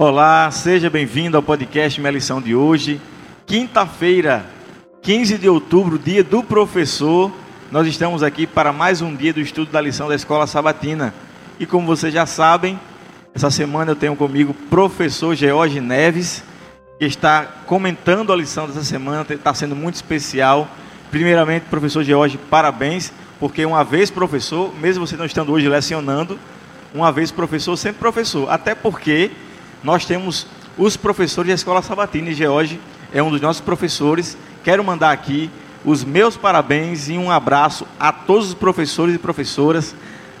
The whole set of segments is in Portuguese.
Olá, seja bem-vindo ao podcast Minha Lição de hoje. Quinta-feira, 15 de outubro, dia do professor. Nós estamos aqui para mais um dia do estudo da lição da Escola Sabatina. E como vocês já sabem, essa semana eu tenho comigo o professor George Neves, que está comentando a lição dessa semana, está sendo muito especial. Primeiramente, professor George, parabéns, porque uma vez professor, mesmo você não estando hoje lecionando, uma vez professor, sempre professor. Até porque nós temos os professores da Escola Sabatina e George é um dos nossos professores. Quero mandar aqui os meus parabéns e um abraço a todos os professores e professoras,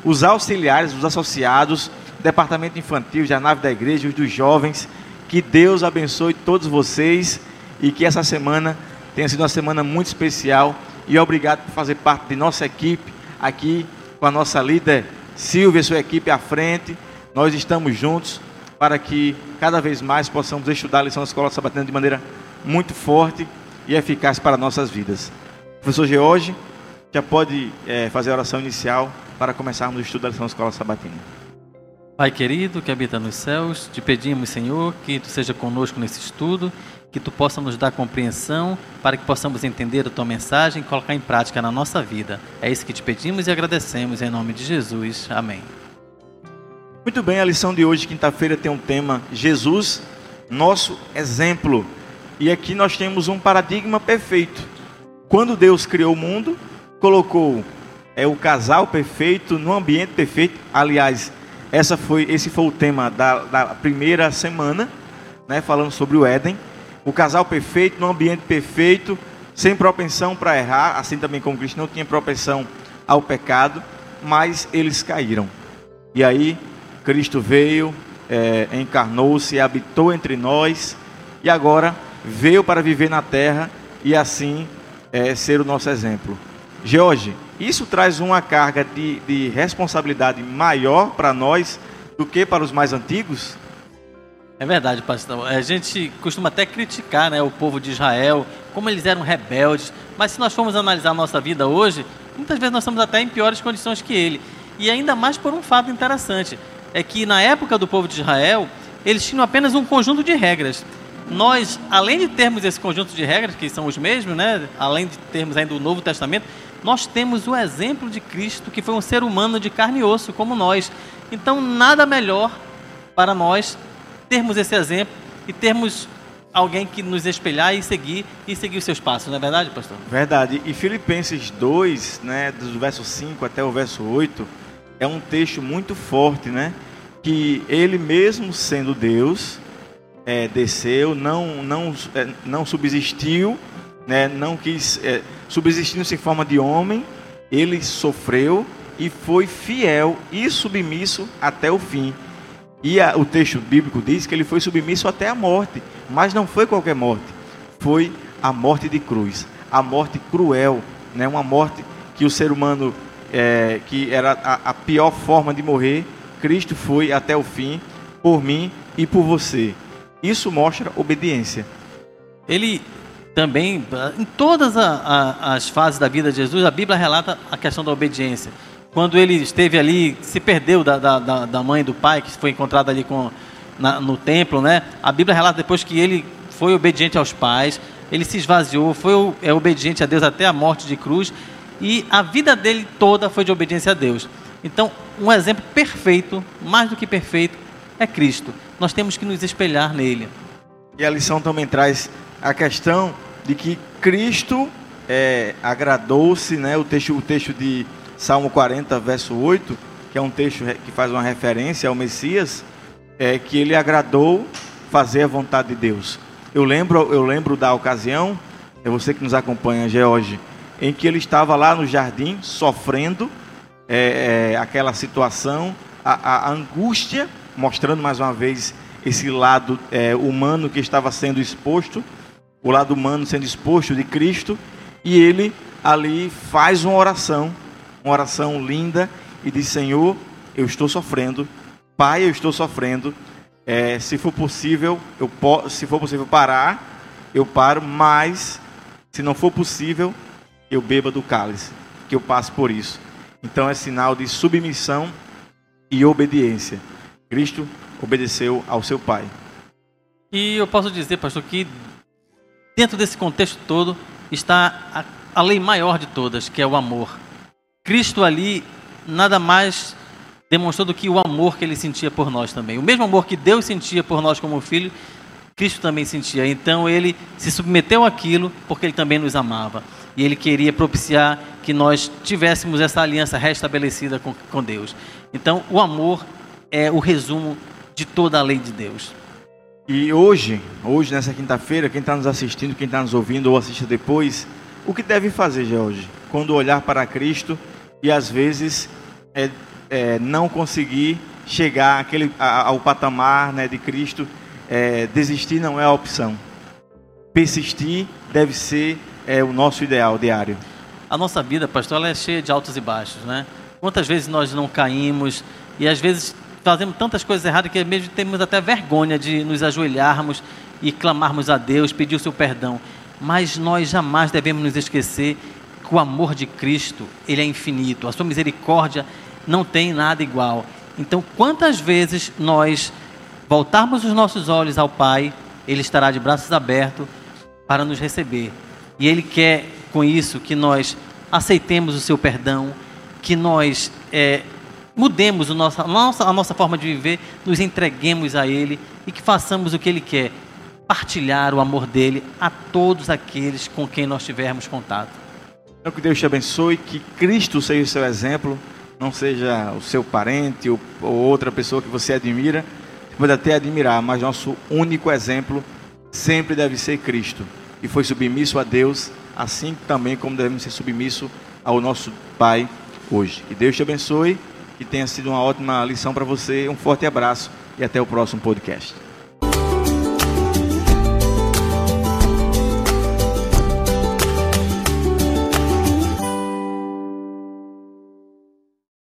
os auxiliares, os associados, departamento infantil, da nave da igreja, os dos jovens. Que Deus abençoe todos vocês e que essa semana tenha sido uma semana muito especial. E obrigado por fazer parte de nossa equipe aqui com a nossa líder Silvia, sua equipe à frente. Nós estamos juntos para que cada vez mais possamos estudar a lição da Escola Sabatina de maneira muito forte e eficaz para nossas vidas. Professor George, já pode é, fazer a oração inicial para começarmos o estudo da lição da Escola Sabatina. Pai querido que habita nos céus, te pedimos, Senhor, que tu seja conosco nesse estudo, que tu possa nos dar compreensão para que possamos entender a tua mensagem e colocar em prática na nossa vida. É isso que te pedimos e agradecemos em nome de Jesus. Amém. Muito bem, a lição de hoje, quinta-feira, tem um tema Jesus, nosso exemplo. E aqui nós temos um paradigma perfeito. Quando Deus criou o mundo, colocou é o casal perfeito no ambiente perfeito. Aliás, essa foi, esse foi o tema da, da primeira semana, né, falando sobre o Éden. O casal perfeito, no ambiente perfeito, sem propensão para errar, assim também como Cristo não tinha propensão ao pecado, mas eles caíram. E aí, Cristo veio, é, encarnou-se, habitou entre nós, e agora veio para viver na terra e assim é, ser o nosso exemplo. George, isso traz uma carga de, de responsabilidade maior para nós do que para os mais antigos? É verdade, pastor. A gente costuma até criticar né, o povo de Israel, como eles eram rebeldes, mas se nós formos analisar a nossa vida hoje, muitas vezes nós estamos até em piores condições que ele. E ainda mais por um fato interessante: é que na época do povo de Israel, eles tinham apenas um conjunto de regras. Nós, além de termos esse conjunto de regras, que são os mesmos, né, além de termos ainda o Novo Testamento, nós temos o exemplo de Cristo, que foi um ser humano de carne e osso, como nós. Então, nada melhor para nós termos esse exemplo e termos alguém que nos espelhar e seguir e seguir os seus passos, não é verdade, pastor? Verdade. E Filipenses 2, né, do verso 5 até o verso 8, é um texto muito forte, né? Que ele mesmo sendo Deus, é, desceu, não, não, é, não subsistiu, né? não quis, é, subsistindo-se em forma de homem, ele sofreu e foi fiel e submisso até o fim. E a, o texto bíblico diz que ele foi submisso até a morte, mas não foi qualquer morte, foi a morte de cruz, a morte cruel, né? uma morte que o ser humano, é, que era a, a pior forma de morrer, Cristo foi até o fim por mim e por você. Isso mostra obediência. Ele também, em todas a, a, as fases da vida de Jesus, a Bíblia relata a questão da obediência. Quando ele esteve ali, se perdeu da, da, da mãe do pai, que foi encontrado ali com, na, no templo, né? A Bíblia relata depois que ele foi obediente aos pais, ele se esvaziou, foi é, obediente a Deus até a morte de cruz, e a vida dele toda foi de obediência a Deus. Então, um exemplo perfeito, mais do que perfeito, é Cristo. Nós temos que nos espelhar nele. E a lição também traz a questão de que Cristo é, agradou-se, né? O texto, o texto de Salmo 40, verso 8, que é um texto que faz uma referência ao Messias, é que ele agradou fazer a vontade de Deus. Eu lembro, eu lembro da ocasião, é você que nos acompanha, George, em que ele estava lá no jardim sofrendo é, é, aquela situação, a, a, angústia, mostrando mais uma vez esse lado é, humano que estava sendo exposto o lado humano sendo exposto de Cristo, e ele ali faz uma oração, uma oração linda, e diz: Senhor, eu estou sofrendo, Pai, eu estou sofrendo. É, se for possível, eu se for possível parar, eu paro, mas se não for possível, eu beba do cálice, que eu passe por isso. Então é sinal de submissão e obediência. Cristo obedeceu ao seu Pai. E eu posso dizer, pastor, que dentro desse contexto todo está a, a lei maior de todas, que é o amor. Cristo ali nada mais demonstrou do que o amor que ele sentia por nós também. O mesmo amor que Deus sentia por nós como filho, Cristo também sentia. Então ele se submeteu àquilo porque ele também nos amava. E ele queria propiciar que nós tivéssemos essa aliança restabelecida com, com Deus. Então o amor é o resumo de toda a lei de Deus. E hoje, hoje nessa quinta-feira, quem está nos assistindo, quem está nos ouvindo ou assiste depois, o que deve fazer, Jorge, quando olhar para Cristo e às vezes é, é, não conseguir chegar àquele, ao patamar né, de Cristo, é, desistir não é a opção. Persistir deve ser é, o nosso ideal diário. A nossa vida, pastor, ela é cheia de altos e baixos, né? Quantas vezes nós não caímos e às vezes fazemos tantas coisas erradas que mesmo temos até vergonha de nos ajoelharmos e clamarmos a Deus, pedir o seu perdão. Mas nós jamais devemos nos esquecer que o amor de Cristo, ele é infinito. A sua misericórdia não tem nada igual. Então, quantas vezes nós voltarmos os nossos olhos ao Pai, Ele estará de braços abertos para nos receber. E Ele quer, com isso, que nós aceitemos o seu perdão, que nós é, mudemos a nossa, a, nossa, a nossa forma de viver, nos entreguemos a Ele e que façamos o que Ele quer, partilhar o amor dele a todos aqueles com quem nós tivermos contato. Então, que Deus te abençoe, que Cristo seja o seu exemplo, não seja o seu parente ou, ou outra pessoa que você admira, pode até admirar, mas nosso único exemplo sempre deve ser Cristo. E foi submisso a Deus, assim também como devemos ser submissos ao nosso Pai hoje. Que Deus te abençoe, que tenha sido uma ótima lição para você. Um forte abraço e até o próximo podcast.